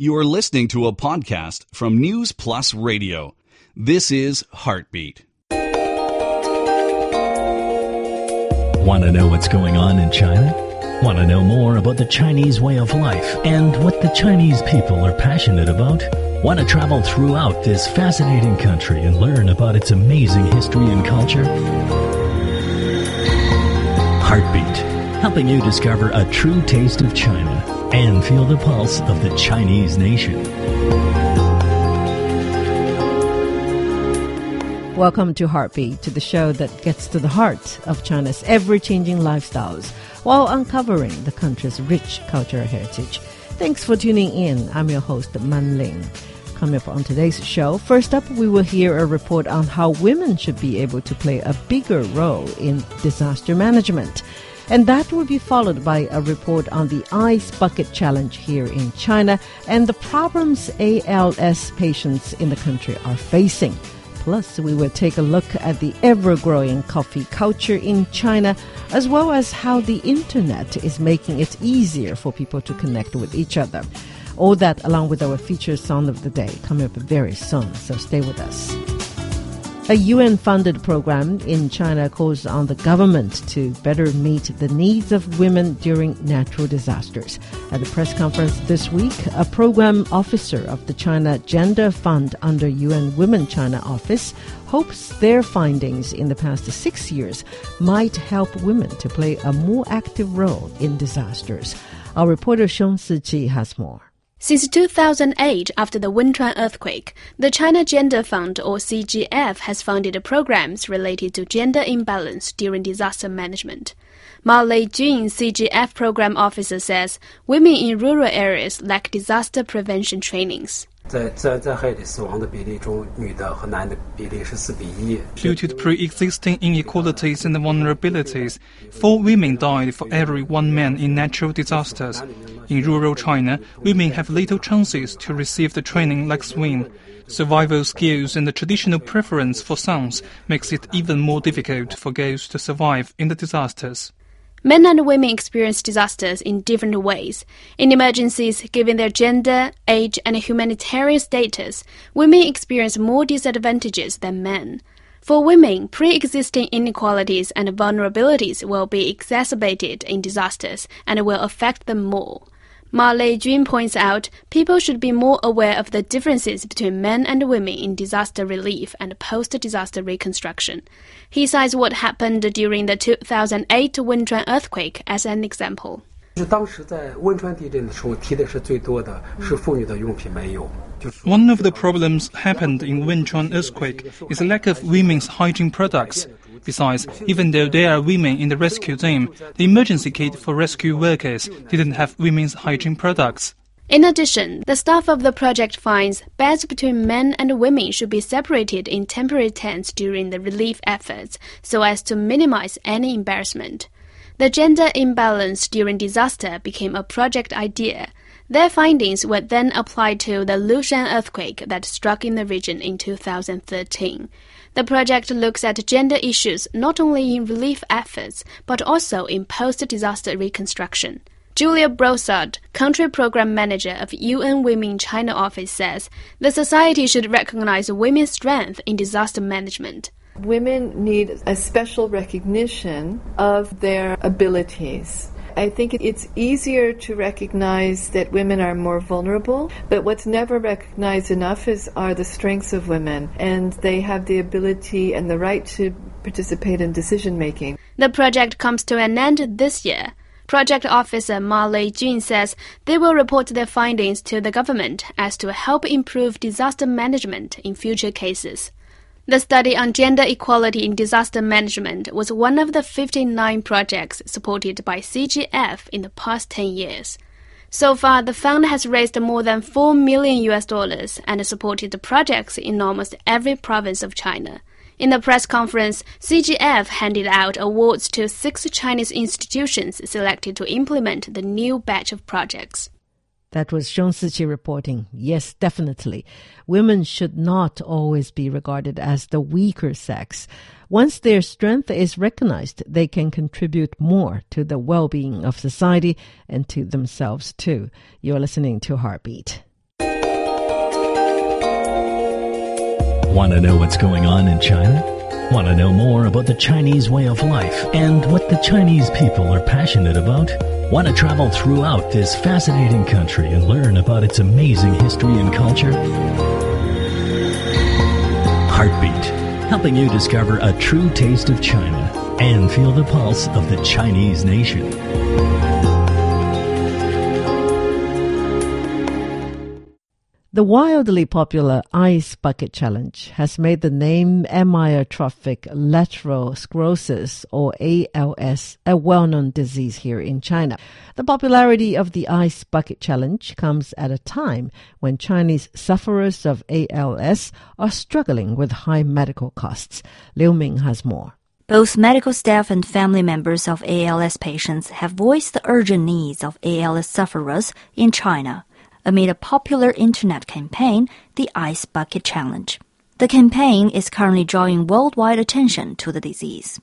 You are listening to a podcast from News Plus Radio. This is Heartbeat. Want to know what's going on in China? Want to know more about the Chinese way of life and what the Chinese people are passionate about? Want to travel throughout this fascinating country and learn about its amazing history and culture? Heartbeat, helping you discover a true taste of China and feel the pulse of the Chinese nation. Welcome to Heartbeat, to the show that gets to the heart of China's ever changing lifestyles while uncovering the country's rich cultural heritage. Thanks for tuning in. I'm your host, Man Ling. Coming up on today's show, first up, we will hear a report on how women should be able to play a bigger role in disaster management. And that will be followed by a report on the Ice Bucket Challenge here in China and the problems ALS patients in the country are facing. Plus, we will take a look at the ever growing coffee culture in China, as well as how the internet is making it easier for people to connect with each other. All that along with our featured song of the day coming up very soon, so stay with us. A UN funded program in China calls on the government to better meet the needs of women during natural disasters. At the press conference this week, a program officer of the China Gender Fund under UN Women China office hopes their findings in the past six years might help women to play a more active role in disasters. Our reporter Xiong Siqi has more. Since 2008, after the Wenchuan earthquake, the China Gender Fund, or CGF, has funded programs related to gender imbalance during disaster management. Ma Lei Leijun, CGF program officer, says women in rural areas lack disaster prevention trainings. Due to pre-existing inequalities and vulnerabilities, four women died for every one man in natural disasters. In rural China, women have little chances to receive the training like swim. Survival skills and the traditional preference for sons makes it even more difficult for girls to survive in the disasters. Men and women experience disasters in different ways. In emergencies, given their gender, age, and humanitarian status, women experience more disadvantages than men. For women, pre existing inequalities and vulnerabilities will be exacerbated in disasters and will affect them more. Ma Leijun points out people should be more aware of the differences between men and women in disaster relief and post-disaster reconstruction. He cites what happened during the 2008 Wenchuan earthquake as an example. One of the problems happened in Wenchuan earthquake is the lack of women's hygiene products. Besides, even though there are women in the rescue team, the emergency kit for rescue workers didn't have women's hygiene products. In addition, the staff of the project finds beds between men and women should be separated in temporary tents during the relief efforts so as to minimize any embarrassment. The gender imbalance during disaster became a project idea. Their findings were then applied to the Lushan earthquake that struck in the region in 2013. The project looks at gender issues not only in relief efforts, but also in post-disaster reconstruction. Julia Broussard, Country Program Manager of UN Women China office says the society should recognize women's strength in disaster management. Women need a special recognition of their abilities. I think it's easier to recognize that women are more vulnerable, but what's never recognized enough is are the strengths of women, and they have the ability and the right to participate in decision making. The project comes to an end this year. Project Officer Ma Leijun says they will report their findings to the government as to help improve disaster management in future cases. The study on gender equality in disaster management was one of the 59 projects supported by CGF in the past 10 years. So far, the fund has raised more than 4 million US dollars and supported projects in almost every province of China. In the press conference, CGF handed out awards to six Chinese institutions selected to implement the new batch of projects. That was Xiong Siqi reporting. Yes, definitely. Women should not always be regarded as the weaker sex. Once their strength is recognized, they can contribute more to the well-being of society and to themselves too. You're listening to Heartbeat. Want to know what's going on in China? Want to know more about the Chinese way of life and what the Chinese people are passionate about? Want to travel throughout this fascinating country and learn about its amazing history and culture? Heartbeat, helping you discover a true taste of China and feel the pulse of the Chinese nation. The wildly popular Ice Bucket Challenge has made the name amyotrophic lateral sclerosis, or ALS, a well known disease here in China. The popularity of the Ice Bucket Challenge comes at a time when Chinese sufferers of ALS are struggling with high medical costs. Liu Ming has more. Both medical staff and family members of ALS patients have voiced the urgent needs of ALS sufferers in China amid a popular internet campaign, the Ice Bucket Challenge. The campaign is currently drawing worldwide attention to the disease.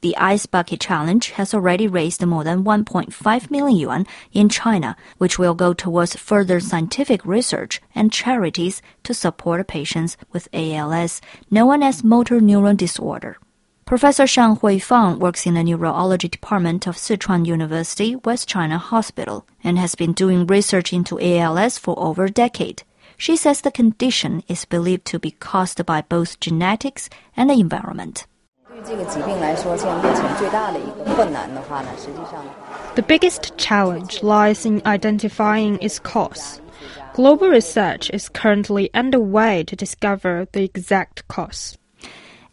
The Ice Bucket Challenge has already raised more than 1.5 million yuan in China, which will go towards further scientific research and charities to support patients with ALS, known as motor neuron disorder. Professor Shang Huifang works in the neurology department of Sichuan University West China Hospital and has been doing research into ALS for over a decade. She says the condition is believed to be caused by both genetics and the environment. The biggest challenge lies in identifying its cause. Global research is currently underway to discover the exact cause.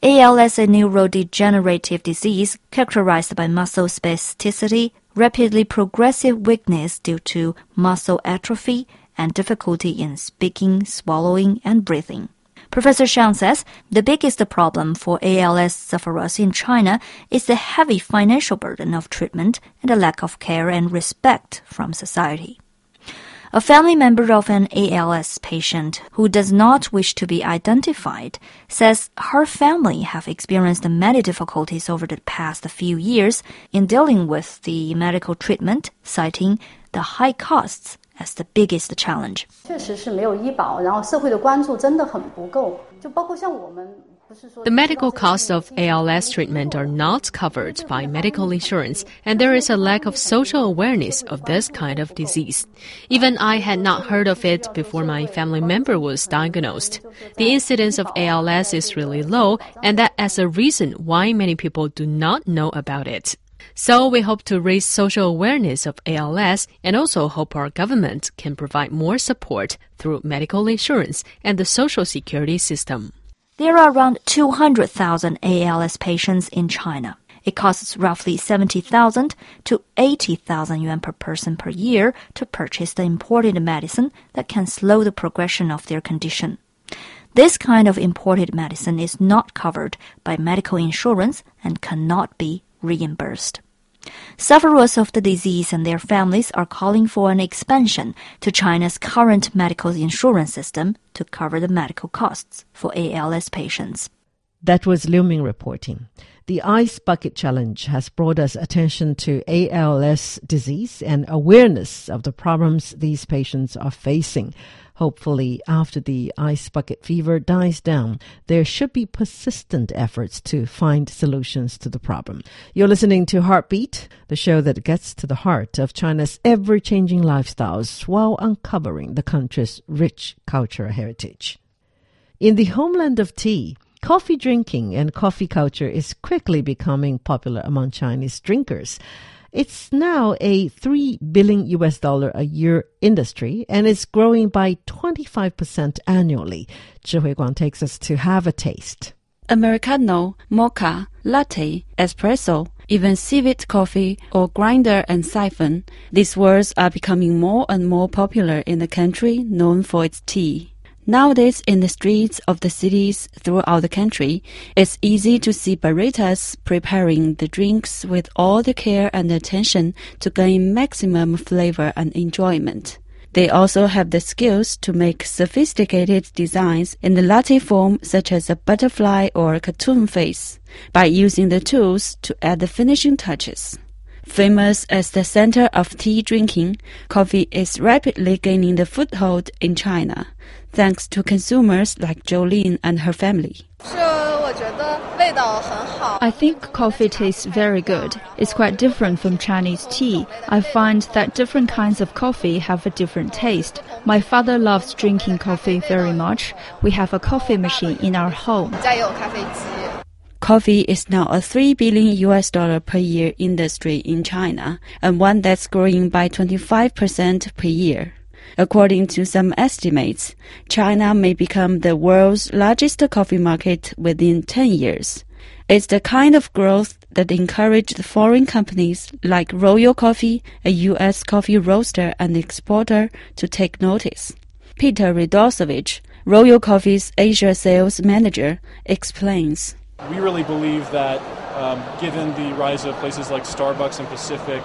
ALS, a neurodegenerative disease characterized by muscle spasticity, rapidly progressive weakness due to muscle atrophy, and difficulty in speaking, swallowing, and breathing. Professor Shang says the biggest problem for ALS sufferers in China is the heavy financial burden of treatment and the lack of care and respect from society. A family member of an ALS patient who does not wish to be identified says her family have experienced many difficulties over the past few years in dealing with the medical treatment, citing the high costs as the biggest challenge. 确实是没有医保，然后社会的关注真的很不够，就包括像我们。 the medical costs of ALS treatment are not covered by medical insurance, and there is a lack of social awareness of this kind of disease. Even I had not heard of it before my family member was diagnosed. The incidence of ALS is really low, and that is a reason why many people do not know about it. So we hope to raise social awareness of ALS and also hope our government can provide more support through medical insurance and the social security system. There are around 200,000 ALS patients in China. It costs roughly 70,000 to 80,000 yuan per person per year to purchase the imported medicine that can slow the progression of their condition. This kind of imported medicine is not covered by medical insurance and cannot be reimbursed. Sufferers of the disease and their families are calling for an expansion to China's current medical insurance system to cover the medical costs for ALS patients. That was Liu Ming reporting. The Ice Bucket Challenge has brought us attention to ALS disease and awareness of the problems these patients are facing. Hopefully, after the ice bucket fever dies down, there should be persistent efforts to find solutions to the problem. You're listening to Heartbeat, the show that gets to the heart of China's ever changing lifestyles while uncovering the country's rich cultural heritage. In the homeland of tea, coffee drinking and coffee culture is quickly becoming popular among Chinese drinkers. It's now a 3 billion US dollar a year industry and is growing by 25% annually. Zhi Guang takes us to have a taste. Americano, mocha, latte, espresso, even civet coffee or grinder and siphon. These words are becoming more and more popular in the country known for its tea. Nowadays, in the streets of the cities throughout the country, it's easy to see baristas preparing the drinks with all the care and attention to gain maximum flavor and enjoyment. They also have the skills to make sophisticated designs in the latte form, such as a butterfly or a cartoon face, by using the tools to add the finishing touches. Famous as the center of tea drinking, coffee is rapidly gaining the foothold in China, thanks to consumers like Jolene and her family. I think coffee tastes very good. It's quite different from Chinese tea. I find that different kinds of coffee have a different taste. My father loves drinking coffee very much. We have a coffee machine in our home. Coffee is now a 3 billion US dollar per year industry in China and one that's growing by 25% per year. According to some estimates, China may become the world's largest coffee market within 10 years. It's the kind of growth that encouraged foreign companies like Royal Coffee, a U.S. coffee roaster and exporter, to take notice. Peter Radosovich, Royal Coffee's Asia sales manager, explains. We really believe that um, given the rise of places like Starbucks and Pacific,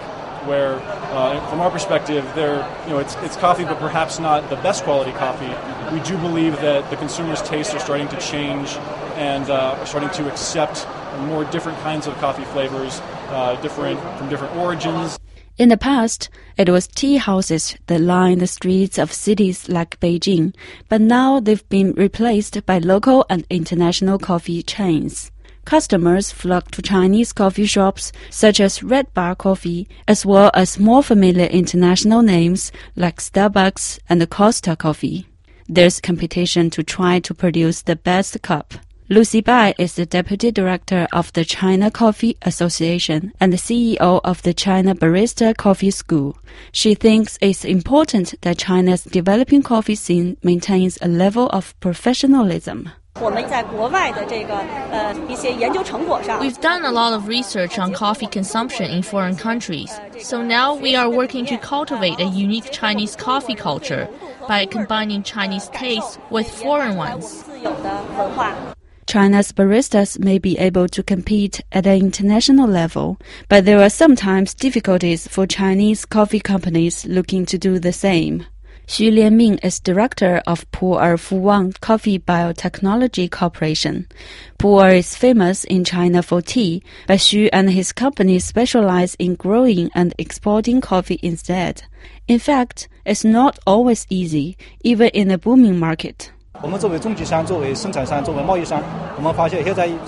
where, uh, from our perspective, they're, you know, it's, it's coffee, but perhaps not the best quality coffee. We do believe that the consumer's tastes are starting to change and uh, are starting to accept more different kinds of coffee flavors, uh, different from different origins. In the past, it was tea houses that lined the streets of cities like Beijing, but now they've been replaced by local and international coffee chains. Customers flock to Chinese coffee shops such as Red Bar Coffee, as well as more familiar international names like Starbucks and Costa Coffee. There's competition to try to produce the best cup. Lucy Bai is the deputy director of the China Coffee Association and the CEO of the China Barista Coffee School. She thinks it's important that China's developing coffee scene maintains a level of professionalism. We've done a lot of research on coffee consumption in foreign countries, so now we are working to cultivate a unique Chinese coffee culture by combining Chinese tastes with foreign ones. China's baristas may be able to compete at an international level, but there are sometimes difficulties for Chinese coffee companies looking to do the same. Xu Lianming is director of Pu'er Fuwang Coffee Biotechnology Corporation. Pu'er is famous in China for tea, but Xu and his company specialize in growing and exporting coffee instead. In fact, it's not always easy, even in a booming market.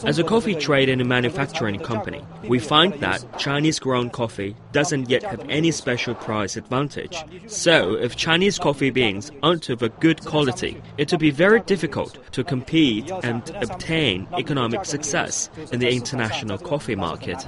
As a coffee trade and manufacturing company, we find that Chinese grown coffee doesn't yet have any special price advantage. So, if Chinese coffee beans aren't of a good quality, it will be very difficult to compete and obtain economic success in the international coffee market.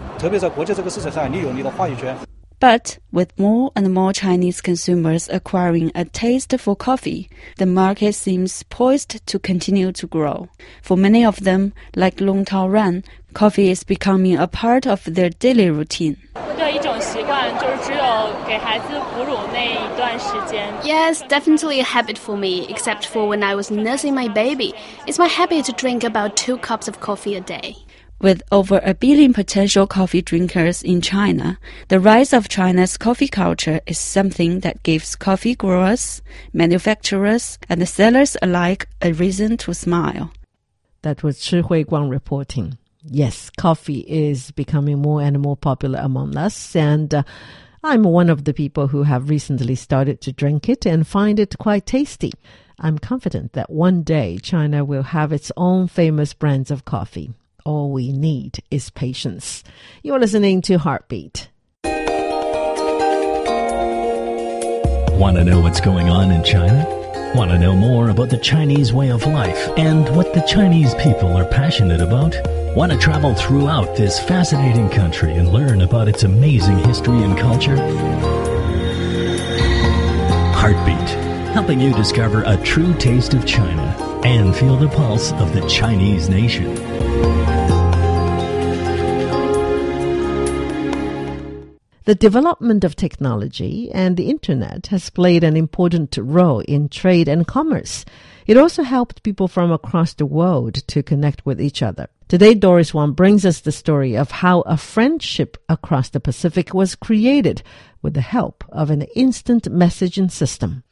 But with more and more Chinese consumers acquiring a taste for coffee, the market seems poised to continue to grow. For many of them, like Long Tao Ran, coffee is becoming a part of their daily routine. Yes, definitely a habit for me, except for when I was nursing my baby. It's my habit to drink about two cups of coffee a day. With over a billion potential coffee drinkers in China, the rise of China's coffee culture is something that gives coffee growers, manufacturers, and sellers alike a reason to smile. That was Chi Hui Guang reporting. Yes, coffee is becoming more and more popular among us, and uh, I'm one of the people who have recently started to drink it and find it quite tasty. I'm confident that one day China will have its own famous brands of coffee. All we need is patience. You're listening to Heartbeat. Want to know what's going on in China? Want to know more about the Chinese way of life and what the Chinese people are passionate about? Want to travel throughout this fascinating country and learn about its amazing history and culture? Heartbeat, helping you discover a true taste of China and feel the pulse of the Chinese nation. The development of technology and the internet has played an important role in trade and commerce. It also helped people from across the world to connect with each other. Today, Doris Wong brings us the story of how a friendship across the Pacific was created with the help of an instant messaging system.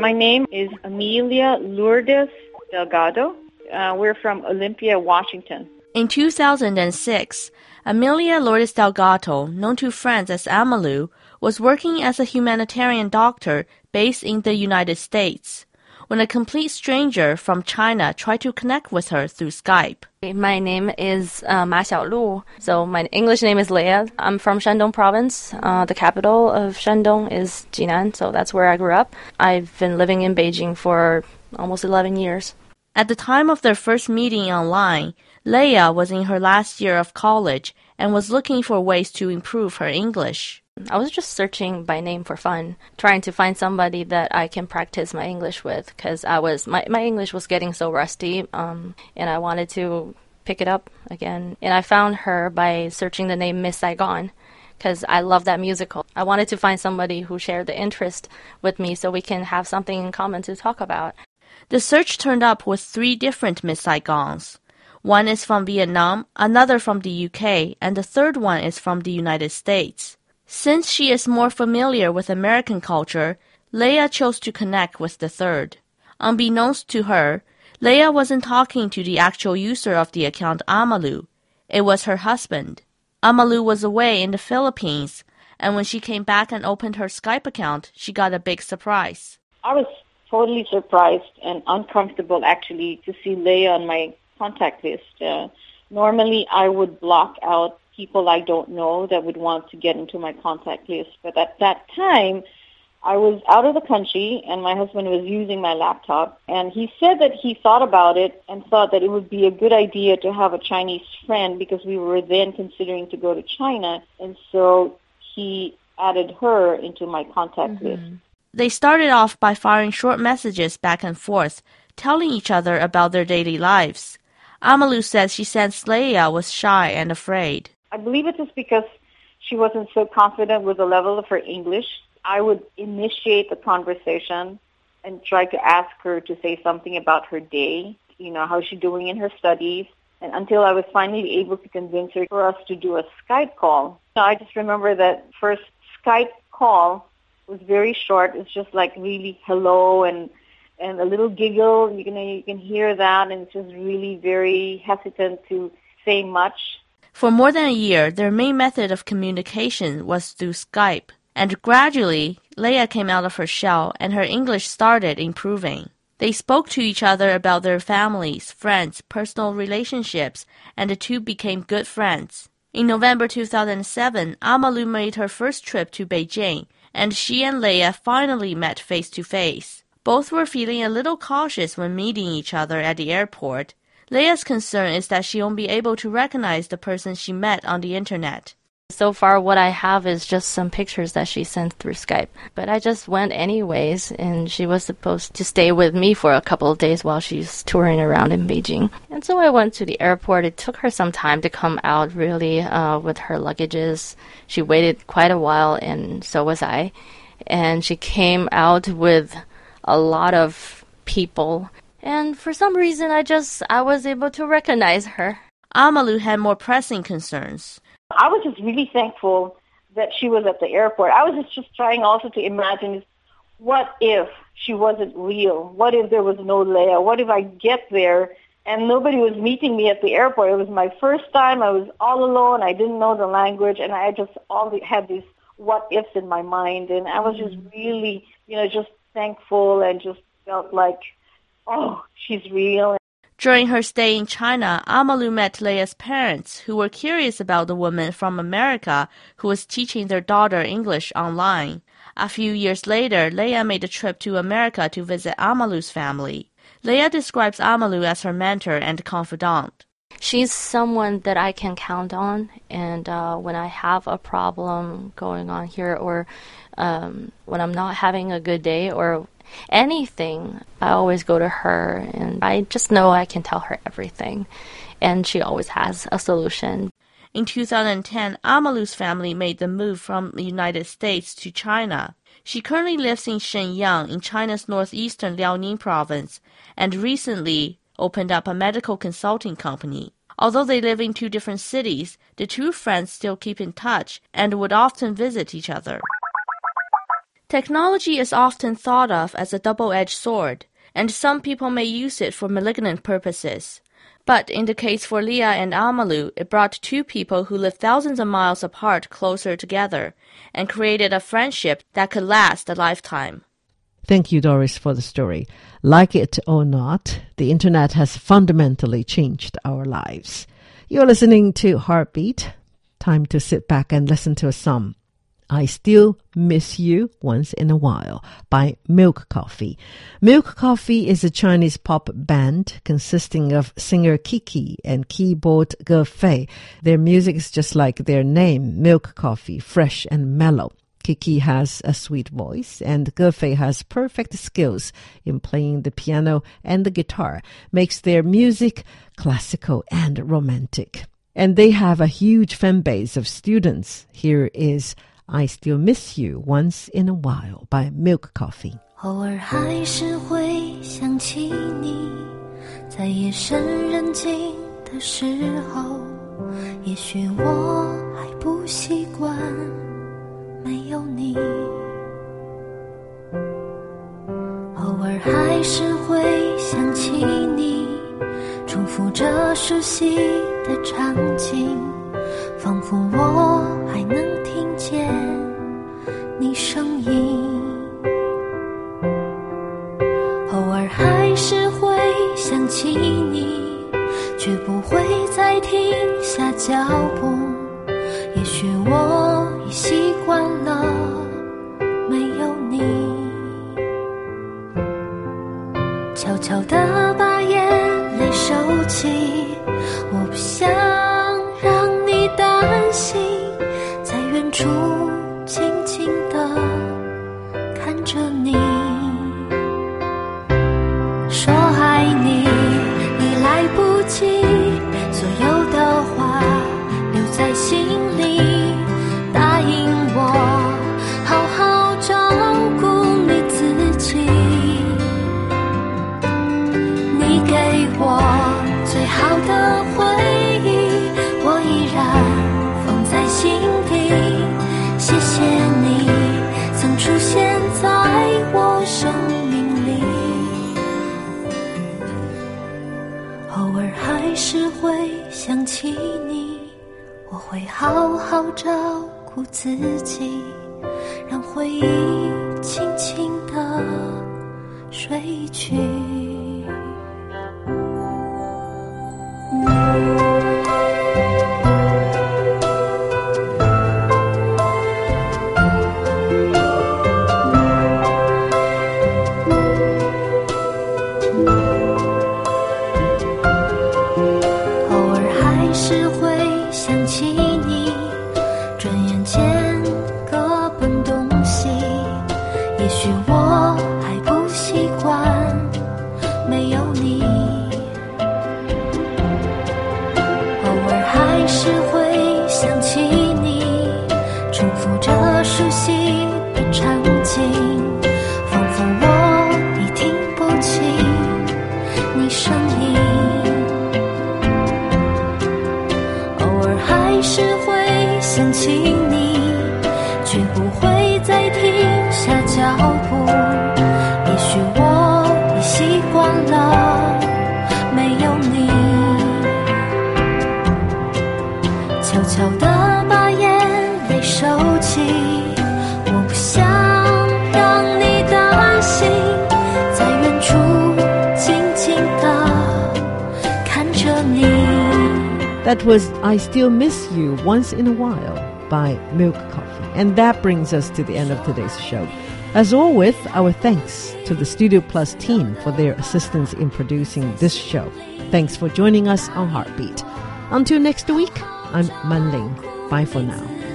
My name is Amelia Lourdes Delgado. Uh, we're from Olympia, Washington. In 2006, Amelia Lourdes Delgado, known to friends as Amalu, was working as a humanitarian doctor based in the United States when a complete stranger from China tried to connect with her through Skype. My name is uh, Ma Xiaolu. So my English name is Leia. I'm from Shandong province. Uh, the capital of Shandong is Jinan, so that's where I grew up. I've been living in Beijing for almost 11 years. At the time of their first meeting online, Leia was in her last year of college and was looking for ways to improve her English. I was just searching by name for fun, trying to find somebody that I can practice my English with because I was my my English was getting so rusty, um, and I wanted to pick it up again. And I found her by searching the name Miss Saigon because I love that musical. I wanted to find somebody who shared the interest with me so we can have something in common to talk about. The search turned up with three different Miss Saigons. One is from Vietnam, another from the UK, and the third one is from the United States. Since she is more familiar with American culture, Leia chose to connect with the third. Unbeknownst to her, Leia wasn't talking to the actual user of the account Amalu. It was her husband. Amalu was away in the Philippines, and when she came back and opened her Skype account, she got a big surprise. I was totally surprised and uncomfortable actually to see Leia on my contact list. Uh, normally I would block out people I don't know that would want to get into my contact list. But at that time, I was out of the country and my husband was using my laptop and he said that he thought about it and thought that it would be a good idea to have a Chinese friend because we were then considering to go to China and so he added her into my contact mm-hmm. list. They started off by firing short messages back and forth, telling each other about their daily lives. Amalu says she sensed Leia was shy and afraid. I believe it is because she wasn't so confident with the level of her English. I would initiate the conversation and try to ask her to say something about her day, you know, how she's doing in her studies, and until I was finally able to convince her for us to do a Skype call. So I just remember that first Skype call was very short. It's just like really hello and and a little giggle. You can you can hear that, and it's just really very hesitant to say much. For more than a year, their main method of communication was through Skype, and gradually, Leia came out of her shell and her English started improving. They spoke to each other about their families, friends, personal relationships, and the two became good friends. In November 2007, Amalu made her first trip to Beijing, and she and Leia finally met face to face. Both were feeling a little cautious when meeting each other at the airport, Leia's concern is that she won't be able to recognize the person she met on the internet. So far, what I have is just some pictures that she sent through Skype. But I just went anyways, and she was supposed to stay with me for a couple of days while she's touring around in Beijing. And so I went to the airport. It took her some time to come out, really, uh, with her luggages. She waited quite a while, and so was I. And she came out with a lot of people and for some reason I just I was able to recognize her. Amalu had more pressing concerns. I was just really thankful that she was at the airport. I was just, just trying also to imagine what if she wasn't real? What if there was no Leia? What if I get there and nobody was meeting me at the airport? It was my first time. I was all alone. I didn't know the language, and I just all the, had these what ifs in my mind, and I was just mm-hmm. really, you know, just thankful and just felt like oh, she's real. During her stay in China, Amalu met Leia's parents, who were curious about the woman from America who was teaching their daughter English online. A few years later, Leia made a trip to America to visit Amalu's family. Leia describes Amalu as her mentor and confidant. She's someone that I can count on, and uh, when I have a problem going on here, or um, when I'm not having a good day, or anything, I always go to her and I just know I can tell her everything. And she always has a solution. In 2010, Amalu's family made the move from the United States to China. She currently lives in Shenyang in China's northeastern Liaoning province and recently opened up a medical consulting company. Although they live in two different cities, the two friends still keep in touch and would often visit each other. Technology is often thought of as a double edged sword, and some people may use it for malignant purposes. But in the case for Leah and Amalu, it brought two people who live thousands of miles apart closer together and created a friendship that could last a lifetime. Thank you, Doris, for the story. Like it or not, the internet has fundamentally changed our lives. You're listening to Heartbeat. Time to sit back and listen to a song. I Still Miss You Once in a While by Milk Coffee. Milk Coffee is a Chinese pop band consisting of singer Kiki and keyboard Ge Fei. Their music is just like their name, Milk Coffee, fresh and mellow. Kiki has a sweet voice and Ge Fei has perfect skills in playing the piano and the guitar, makes their music classical and romantic. And they have a huge fan base of students. Here is I Still Miss You Once in a While by Milk Coffee. 偶尔还是会想起你，在夜深人静的时候，也许我还不习惯没有你。偶尔还是会想起你，重复着熟悉的场景，仿佛我还能听见你声音。偶尔还是会想起你，却不会再停下脚步。好的回忆，我依然放在心底。谢谢你曾出现在我生命里，偶尔还是会想起你，我会好好照顾自己，让回忆轻轻地睡去。That was I Still Miss You Once in a While by Milk Coffee. And that brings us to the end of today's show. As always, our thanks to the Studio Plus team for their assistance in producing this show. Thanks for joining us on Heartbeat. Until next week, I'm Manling. Bye for now.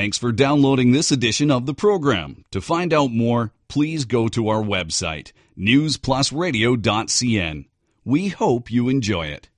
Thanks for downloading this edition of the program. To find out more, please go to our website, newsplusradio.cn. We hope you enjoy it.